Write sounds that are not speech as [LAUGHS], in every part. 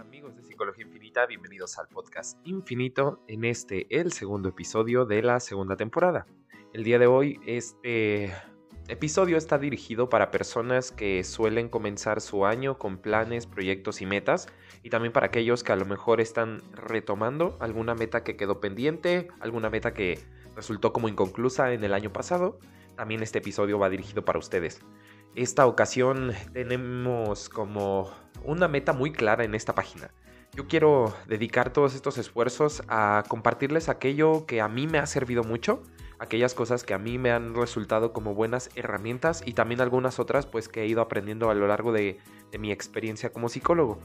amigos de Psicología Infinita, bienvenidos al podcast Infinito en este, el segundo episodio de la segunda temporada. El día de hoy este episodio está dirigido para personas que suelen comenzar su año con planes, proyectos y metas y también para aquellos que a lo mejor están retomando alguna meta que quedó pendiente, alguna meta que resultó como inconclusa en el año pasado. También este episodio va dirigido para ustedes. Esta ocasión tenemos como una meta muy clara en esta página. Yo quiero dedicar todos estos esfuerzos a compartirles aquello que a mí me ha servido mucho, aquellas cosas que a mí me han resultado como buenas herramientas y también algunas otras pues que he ido aprendiendo a lo largo de, mi experiencia como psicólogo.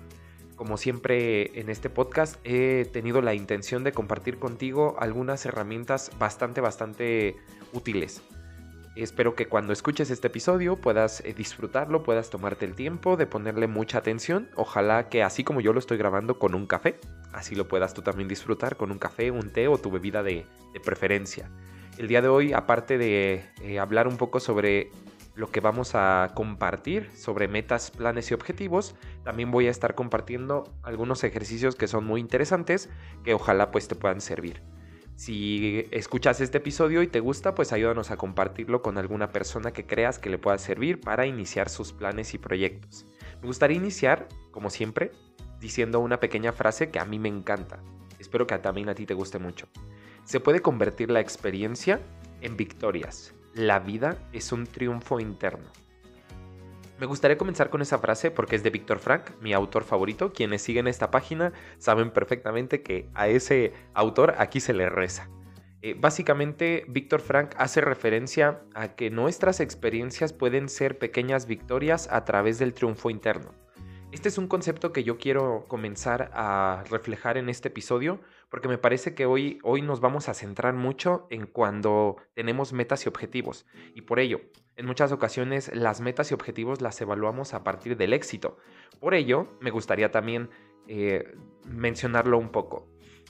Como siempre en este podcast he tenido la intención de compartir contigo algunas herramientas bastante, bastante útiles. Espero que cuando escuches este episodio puedas eh, disfrutarlo, puedas tomarte el tiempo de ponerle mucha atención. Ojalá que así como yo lo estoy grabando con un café, así lo puedas tú también disfrutar con un café, un té o tu bebida de, preferencia. El día de hoy, aparte de eh, hablar un poco sobre lo que vamos a compartir sobre metas, planes y objetivos, también voy a estar compartiendo algunos ejercicios que son muy interesantes que ojalá pues te puedan servir. Si escuchas este episodio y te gusta, pues ayúdanos a compartirlo con alguna persona que creas que le pueda servir para iniciar sus planes y proyectos. Me gustaría iniciar, como siempre, diciendo una pequeña frase que a mí me encanta. Espero que también a ti te guste mucho. Se puede convertir la experiencia en victorias. La vida es un triunfo interno. Me gustaría comenzar con esa frase porque es de Víctor Frank, mi autor favorito. Quienes siguen esta página saben perfectamente que a ese autor aquí se le reza. Eh, básicamente, Víctor Frank hace referencia a que nuestras experiencias pueden ser pequeñas victorias a través del triunfo interno. Este es un concepto que yo quiero comenzar a reflejar en este episodio porque me parece que hoy, hoy nos vamos a centrar mucho en cuando tenemos metas y objetivos. Y por ello, en muchas ocasiones las metas y objetivos las evaluamos a partir del éxito. Por ello, me gustaría también eh, mencionarlo un poco.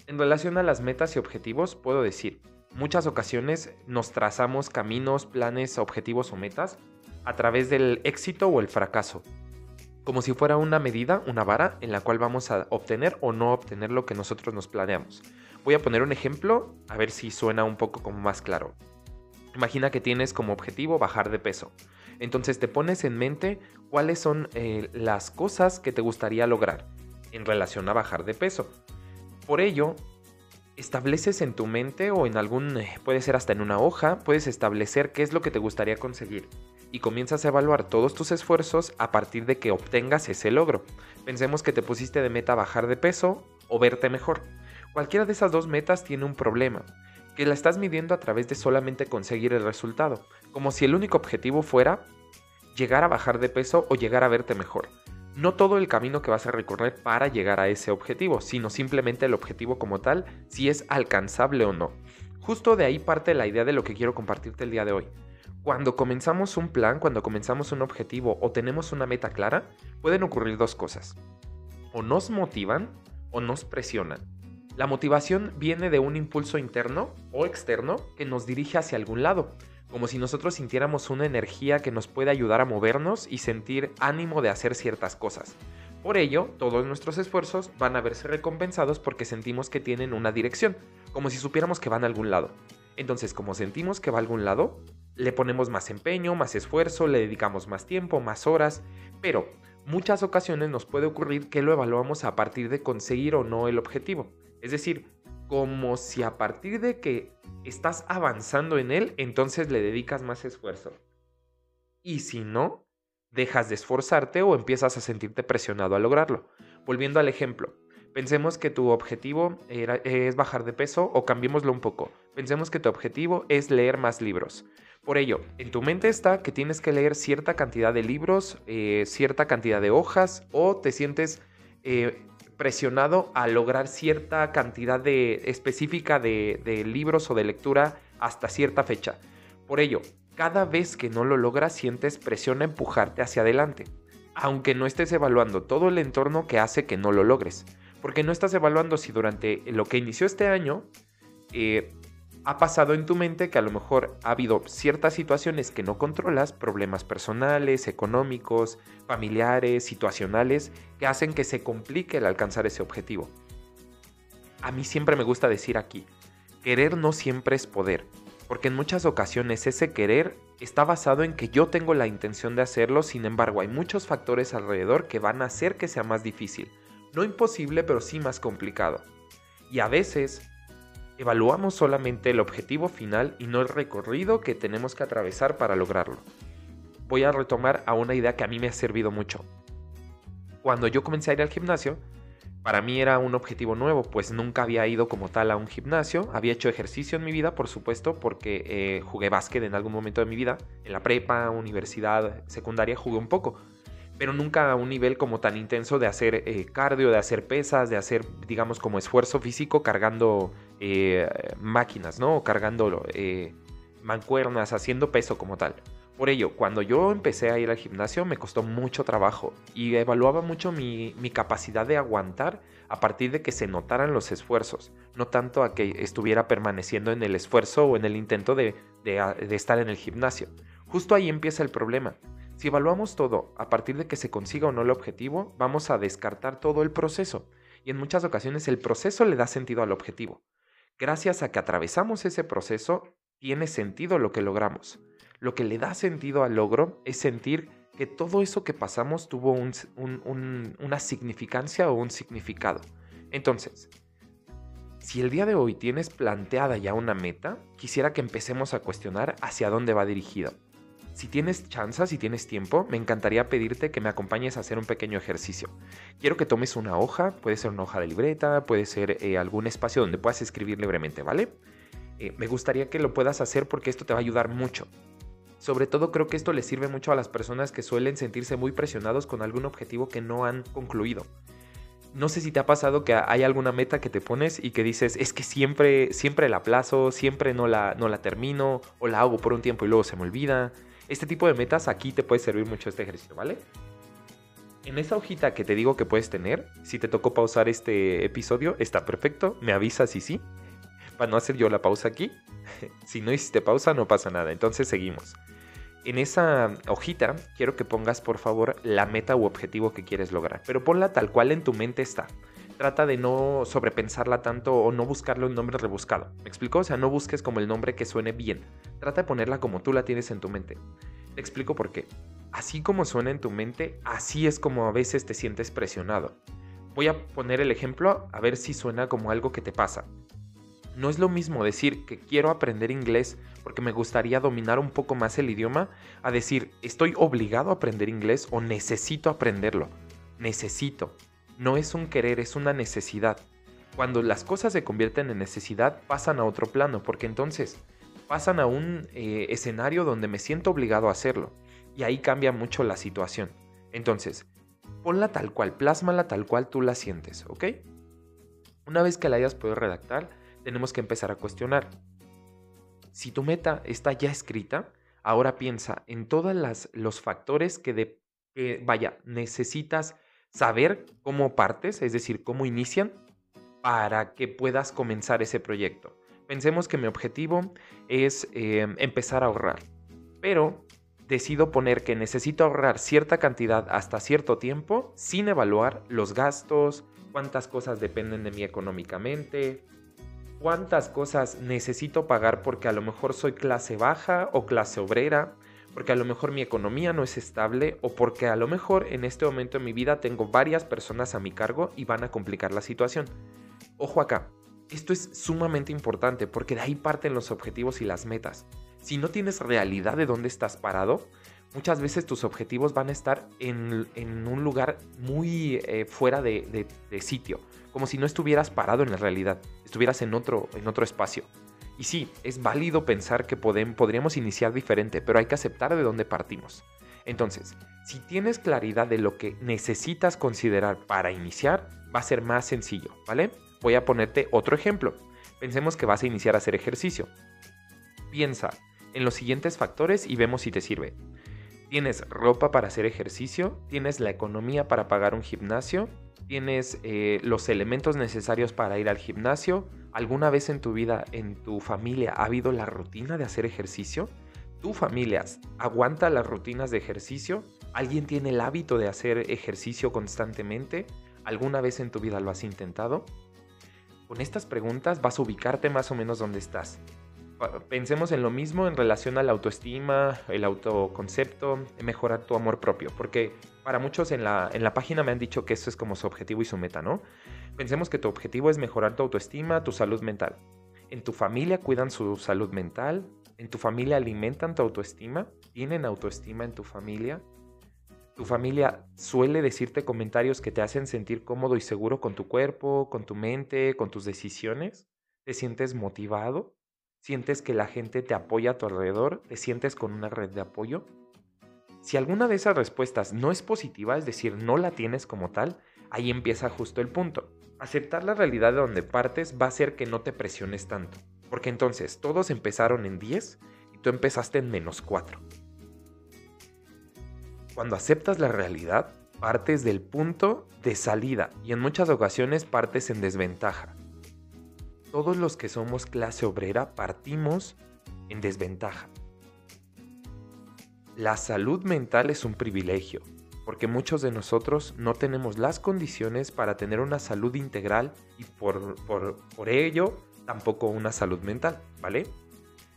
En relación a las metas y objetivos, puedo decir, muchas ocasiones nos trazamos caminos, planes, objetivos o metas a través del éxito o el fracaso como si fuera una medida, una vara en la cual vamos a obtener o no obtener lo que nosotros nos planeamos. Voy a poner un ejemplo a ver si suena un poco como más claro. Imagina que tienes como objetivo bajar de peso. Entonces te pones en mente cuáles son eh, las cosas que te gustaría lograr en relación a bajar de peso. Por ello, estableces en tu mente o en algún, eh, puede ser hasta en una hoja, puedes establecer qué es lo que te gustaría conseguir y comienzas a evaluar todos tus esfuerzos a partir de que obtengas ese logro. Pensemos que te pusiste de meta bajar de peso o verte mejor. Cualquiera de esas dos metas tiene un problema, que la estás midiendo a través de solamente conseguir el resultado, como si el único objetivo fuera llegar a bajar de peso o llegar a verte mejor. No todo el camino que vas a recorrer para llegar a ese objetivo, sino simplemente el objetivo como tal, si es alcanzable o no. Justo de ahí parte la idea de lo que quiero compartirte el día de hoy. Cuando comenzamos un plan, cuando comenzamos un objetivo o tenemos una meta clara, pueden ocurrir dos cosas. O nos motivan o nos presionan. La motivación viene de un impulso interno o externo que nos dirige hacia algún lado, como si nosotros sintiéramos una energía que nos puede ayudar a movernos y sentir ánimo de hacer ciertas cosas. Por ello, todos nuestros esfuerzos van a verse recompensados porque sentimos que tienen una dirección, como si supiéramos que van a algún lado. Entonces, como sentimos que va a algún lado, le ponemos más empeño, más esfuerzo, le dedicamos más tiempo, más horas, pero muchas ocasiones nos puede ocurrir que lo evaluamos a partir de conseguir o no el objetivo. Es decir, como si a partir de que estás avanzando en él, entonces le dedicas más esfuerzo. Y si no, dejas de esforzarte o empiezas a sentirte presionado a lograrlo. Volviendo al ejemplo, pensemos que tu objetivo es bajar de peso o cambiémoslo un poco. Pensemos que tu objetivo es leer más libros. Por ello, en tu mente está que tienes que leer cierta cantidad de libros, eh, cierta cantidad de hojas o te sientes eh, presionado a lograr cierta cantidad de, específica de, libros o de lectura hasta cierta fecha. Por ello, cada vez que no lo logras sientes presión a empujarte hacia adelante, aunque no estés evaluando todo el entorno que hace que no lo logres, porque no estás evaluando si durante lo que inició este año eh, ha pasado en tu mente que a lo mejor ha habido ciertas situaciones que no controlas, problemas personales, económicos, familiares, situacionales, que hacen que se complique el alcanzar ese objetivo. A mí siempre me gusta decir aquí, querer no siempre es poder, porque en muchas ocasiones ese querer está basado en que yo tengo la intención de hacerlo, sin embargo hay muchos factores alrededor que van a hacer que sea más difícil. No imposible, pero sí más complicado. Y a veces evaluamos solamente el objetivo final y no el recorrido que tenemos que atravesar para lograrlo. Voy a retomar a una idea que a mí me ha servido mucho. Cuando yo comencé a ir al gimnasio, para mí era un objetivo nuevo, pues nunca había ido como tal a un gimnasio. Había hecho ejercicio en mi vida, por supuesto, porque eh, jugué básquet en algún momento de mi vida. En la prepa, universidad, secundaria jugué un poco. Pero nunca a un nivel como tan intenso de hacer eh, cardio, de hacer pesas, de hacer, digamos, como esfuerzo físico cargando eh, máquinas, ¿no? O cargando mancuernas, haciendo peso como tal. Por ello, cuando yo empecé a ir al gimnasio me costó mucho trabajo y evaluaba mucho mi, capacidad de aguantar a partir de que se notaran los esfuerzos, no tanto a que estuviera permaneciendo en el esfuerzo o en el intento de estar en el gimnasio. Justo ahí empieza el problema. Si evaluamos todo a partir de que se consiga o no el objetivo, vamos a descartar todo el proceso y en muchas ocasiones el proceso le da sentido al objetivo. Gracias a que atravesamos ese proceso, tiene sentido lo que logramos. Lo que le da sentido al logro es sentir que todo eso que pasamos tuvo una significancia o un significado. Entonces, si el día de hoy tienes planteada ya una meta, quisiera que empecemos a cuestionar hacia dónde va dirigida. Si tienes chance, si tienes tiempo, me encantaría pedirte que me acompañes a hacer un pequeño ejercicio. Quiero que tomes una hoja, puede ser una hoja de libreta, puede ser eh, algún espacio donde puedas escribir libremente, ¿vale? Eh, me gustaría que lo puedas hacer porque esto te va a ayudar mucho. Sobre todo creo que esto le sirve mucho a las personas que suelen sentirse muy presionados con algún objetivo que no han concluido. No sé si te ha pasado que hay alguna meta que te pones y que dices, es que siempre, siempre la aplazo, siempre no la, no la termino, o la hago por un tiempo y luego se me olvida. Este tipo de metas aquí te puede servir mucho este ejercicio, ¿vale? En esa hojita que te digo que puedes tener, si te tocó pausar este episodio, está perfecto, me avisas si sí, para no hacer yo la pausa aquí. [LAUGHS] si no hiciste pausa, no pasa nada, entonces seguimos. En esa hojita quiero que pongas por favor la meta u objetivo que quieres lograr, pero ponla tal cual en tu mente está. Trata de no sobrepensarla tanto o no buscarle un nombre rebuscado. ¿Me explico? O sea, no busques como el nombre que suene bien. Trata de ponerla como tú la tienes en tu mente. Te explico por qué. Así como suena en tu mente, así es como a veces te sientes presionado. Voy a poner el ejemplo a ver si suena como algo que te pasa. No es lo mismo decir que quiero aprender inglés porque me gustaría dominar un poco más el idioma a decir estoy obligado a aprender inglés o necesito aprenderlo. Necesito. No es un querer, es una necesidad. Cuando las cosas se convierten en necesidad, pasan a otro plano, porque entonces pasan a un eh, escenario donde me siento obligado a hacerlo. Y ahí cambia mucho la situación. Entonces, ponla tal cual, plásmala tal cual tú la sientes, ¿ok? Una vez que la hayas podido redactar, tenemos que empezar a cuestionar. Si tu meta está ya escrita, ahora piensa en todos los factores que, de, vaya, necesitas saber cómo partes, es decir, cómo inician, para que puedas comenzar ese proyecto. Pensemos que mi objetivo es em, empezar a ahorrar, pero decido poner que necesito ahorrar cierta cantidad hasta cierto tiempo sin evaluar los gastos, cuántas cosas dependen de mí económicamente, cuántas cosas necesito pagar porque a lo mejor soy clase baja o clase obrera, porque a lo mejor mi economía no es estable o porque a lo mejor en este momento en mi vida tengo varias personas a mi cargo y van a complicar la situación. Ojo acá, esto es sumamente importante porque de ahí parten los objetivos y las metas. Si no tienes realidad de dónde estás parado, muchas veces tus objetivos van a estar en, un lugar muy eh, fuera de sitio como si no estuvieras parado en la realidad, estuvieras en otro espacio. Y sí, es válido pensar que podríamos iniciar diferente, pero hay que aceptar de dónde partimos. Entonces, si tienes claridad de lo que necesitas considerar para iniciar, va a ser más sencillo, ¿vale? Voy a ponerte otro ejemplo. Pensemos que vas a iniciar a hacer ejercicio. Piensa en los siguientes factores y vemos si te sirve. ¿Tienes ropa para hacer ejercicio? ¿Tienes la economía para pagar un gimnasio? tienes eh, los elementos necesarios para ir al gimnasio. ¿Alguna vez en tu vida, en tu familia, ha habido la rutina de hacer ejercicio? ¿Tu familia aguanta las rutinas de ejercicio? ¿Alguien tiene el hábito de hacer ejercicio constantemente? ¿Alguna vez en tu vida lo has intentado? Con estas preguntas vas a ubicarte más o menos donde estás. Pensemos en lo mismo en relación a la autoestima, el autoconcepto, mejorar tu amor propio, porque para muchos en la, en la página me han dicho que eso es como su objetivo y su meta, ¿no? Pensemos que tu objetivo es mejorar tu autoestima, tu salud mental. ¿En tu familia cuidan su salud mental? ¿En tu familia alimentan tu autoestima? ¿Tienen autoestima en tu familia? ¿Tu familia suele decirte comentarios que te hacen sentir cómodo y seguro con tu cuerpo, con tu mente, con tus decisiones? ¿Te sientes motivado? ¿Sientes que la gente te apoya a tu alrededor? ¿Te sientes con una red de apoyo? Si alguna de esas respuestas no es positiva, es decir, no la tienes como tal, ahí empieza justo el punto. Aceptar la realidad de donde partes va a hacer que no te presiones tanto. Porque entonces todos empezaron en 10 y tú empezaste en menos 4. Cuando aceptas la realidad, partes del punto de salida y en muchas ocasiones partes en desventaja. Todos los que somos clase obrera partimos en desventaja. La salud mental es un privilegio, porque muchos de nosotros no tenemos las condiciones para tener una salud integral y por, por, ello tampoco una salud mental, ¿vale?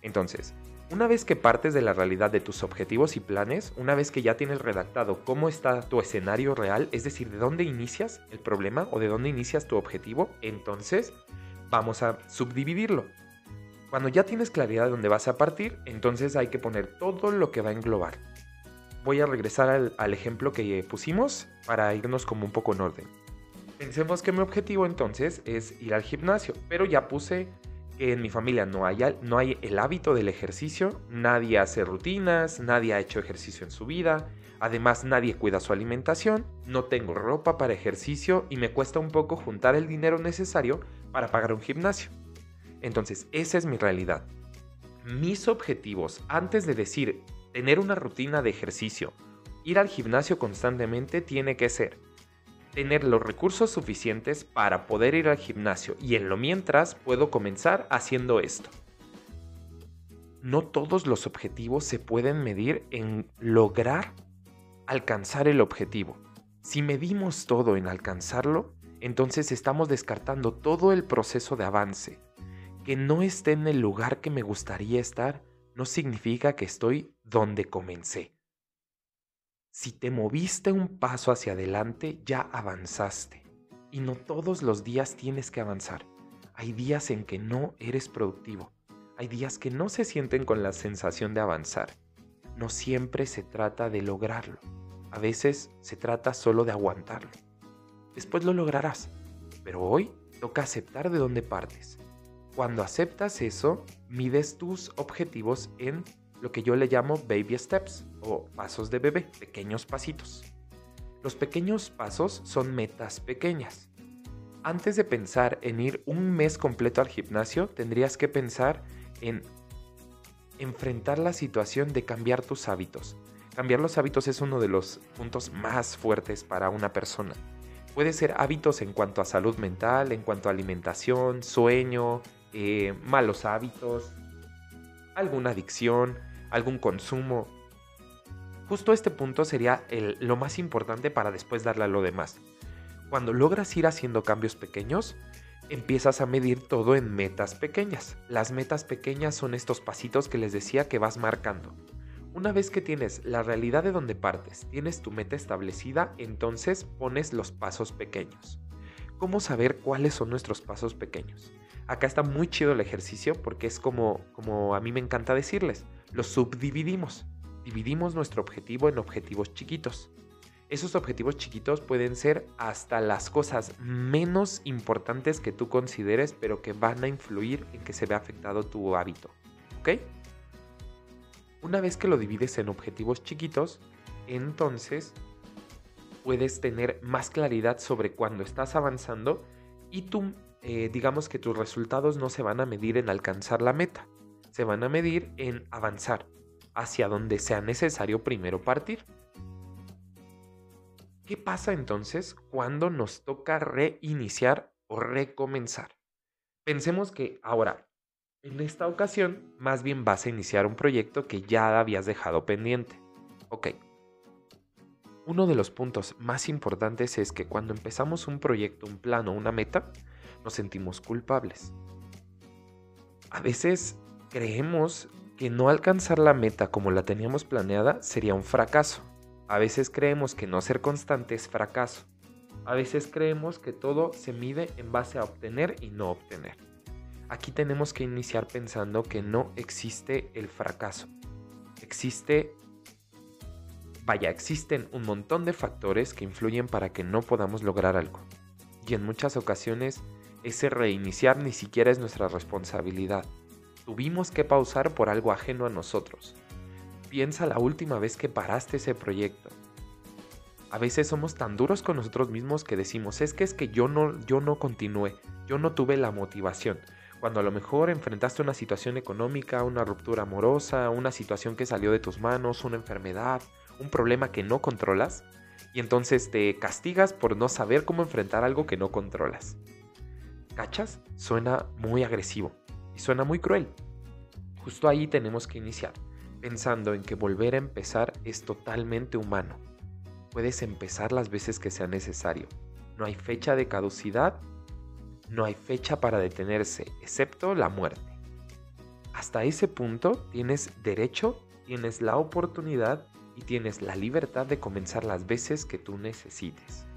Entonces, una vez que partes de la realidad de tus objetivos y planes, una vez que ya tienes redactado cómo está tu escenario real, es decir, de dónde inicias el problema o de dónde inicias tu objetivo, entonces vamos a subdividirlo. Cuando ya tienes claridad de dónde vas a partir, entonces hay que poner todo lo que va a englobar. Voy a regresar al, ejemplo que pusimos para irnos como un poco en orden. Pensemos que mi objetivo entonces es ir al gimnasio, pero ya puse en mi familia no hay, el hábito del ejercicio, nadie hace rutinas, nadie ha hecho ejercicio en su vida, además nadie cuida su alimentación, no tengo ropa para ejercicio y me cuesta un poco juntar el dinero necesario para pagar un gimnasio. Entonces, esa es mi realidad. Mis objetivos, antes de decir tener una rutina de ejercicio, ir al gimnasio constantemente, tiene que ser tener los recursos suficientes para poder ir al gimnasio y en lo mientras puedo comenzar haciendo esto. No todos los objetivos se pueden medir en lograr alcanzar el objetivo. Si medimos todo en alcanzarlo, entonces estamos descartando todo el proceso de avance, que no esté en el lugar que me gustaría estar no significa que estoy donde comencé. Si te moviste un paso hacia adelante, ya avanzaste. Y no todos los días tienes que avanzar. Hay días en que no eres productivo. Hay días que no se sienten con la sensación de avanzar. No siempre se trata de lograrlo. A veces se trata solo de aguantarlo. Después lo lograrás. Pero hoy toca aceptar de dónde partes cuando aceptas eso, mides tus objetivos en lo que yo le llamo baby steps o pasos de bebé, pequeños pasitos. Los pequeños pasos son metas pequeñas. Antes de pensar en ir un mes completo al gimnasio, tendrías que pensar en enfrentar la situación de cambiar tus hábitos. Cambiar los hábitos es uno de los puntos más fuertes para una persona. Puede ser hábitos en cuanto a salud mental, en cuanto a alimentación, sueño, eh, malos hábitos, alguna adicción, algún consumo. Justo este punto sería lo más importante para después darle a lo demás. Cuando logras ir haciendo cambios pequeños, empiezas a medir todo en metas pequeñas. Las metas pequeñas son estos pasitos que les decía que vas marcando. Una vez que tienes la realidad de donde partes, tienes tu meta establecida, entonces pones los pasos pequeños. ¿Cómo saber cuáles son nuestros pasos pequeños? Acá está muy chido el ejercicio porque es como, como a mí me encanta decirles, lo subdividimos. Dividimos nuestro objetivo en objetivos chiquitos. Esos objetivos chiquitos pueden ser hasta las cosas menos importantes que tú consideres, pero que van a influir en que se vea afectado tu hábito. ¿Ok? Una vez que lo divides en objetivos chiquitos, entonces puedes tener más claridad sobre cuándo estás avanzando y tú eh, digamos que tus resultados no se van a medir en alcanzar la meta, se van a medir en avanzar hacia donde sea necesario primero partir. ¿Qué pasa entonces cuando nos toca reiniciar o recomenzar? Pensemos que ahora, en esta ocasión, más bien vas a iniciar un proyecto que ya habías dejado pendiente. Ok. Uno de los puntos más importantes es que cuando empezamos un proyecto, un plan o una meta, nos sentimos culpables. A veces creemos que no alcanzar la meta como la teníamos planeada sería un fracaso. A veces creemos que no ser constante es fracaso. A veces creemos que todo se mide en base a obtener y no obtener. Aquí tenemos que iniciar pensando que no existe el fracaso. Existe, vaya, existen un montón de factores que influyen para que no podamos lograr algo. Y en muchas ocasiones ese reiniciar ni siquiera es nuestra responsabilidad. Tuvimos que pausar por algo ajeno a nosotros. Piensa la última vez que paraste ese proyecto. A veces somos tan duros con nosotros mismos que decimos, es que es que yo no, yo no continué, yo no tuve la motivación. Cuando a lo mejor enfrentaste una situación económica, una ruptura amorosa, una situación que salió de tus manos, una enfermedad, un problema que no controlas, y entonces te castigas por no saber cómo enfrentar algo que no controlas. ¿Cachas? Suena muy agresivo y suena muy cruel. Justo ahí tenemos que iniciar pensando en que volver a empezar es totalmente humano. Puedes empezar las veces que sea necesario. No hay fecha de caducidad, no hay fecha para detenerse, excepto la muerte. Hasta ese punto tienes derecho, tienes la oportunidad y tienes la libertad de comenzar las veces que tú necesites.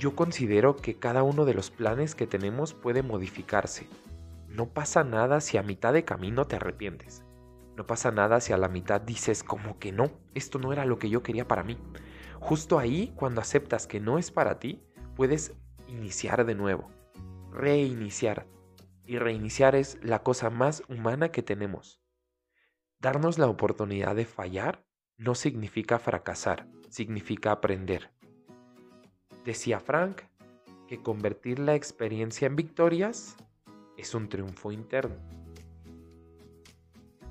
Yo considero que cada uno de los planes que tenemos puede modificarse, no pasa nada si a mitad de camino te arrepientes. No pasa nada si a la mitad dices como que no, esto no era lo que yo quería para mí. Justo ahí, cuando aceptas que no es para ti, puedes iniciar de nuevo, reiniciar. Y reiniciar es la cosa más humana que tenemos. Darnos la oportunidad de fallar no significa fracasar, significa aprender. Decía Frank que convertir la experiencia en victorias es un triunfo interno.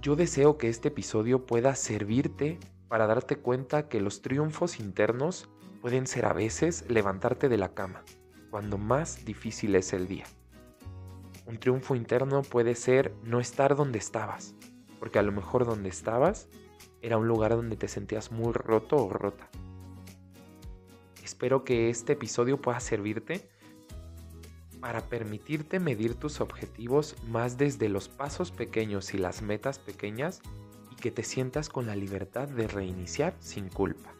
Yo deseo que este episodio pueda servirte para darte cuenta que los triunfos internos pueden ser a veces levantarte de la cama, cuando más difícil es el día. Un triunfo interno puede ser no estar donde estabas, porque a lo mejor donde estabas era un lugar donde te sentías muy roto o rota. Espero que este episodio pueda servirte para permitirte medir tus objetivos más desde los pasos pequeños y las metas pequeñas y que te sientas con la libertad de reiniciar sin culpa.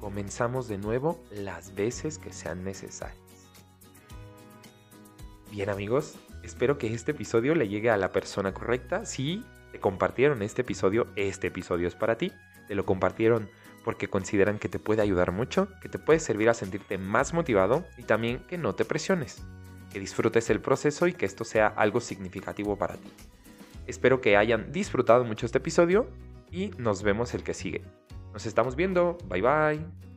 Comenzamos de nuevo las veces que sean necesarias. Bien amigos, espero que este episodio le llegue a la persona correcta. Si te compartieron este episodio, este episodio es para ti. Te lo compartieron porque consideran que te puede ayudar mucho, que te puede servir a sentirte más motivado y también que no te presiones que disfrutes el proceso y que esto sea algo significativo para ti. Espero que hayan disfrutado mucho este episodio y nos vemos el que sigue. Nos estamos viendo. Bye bye.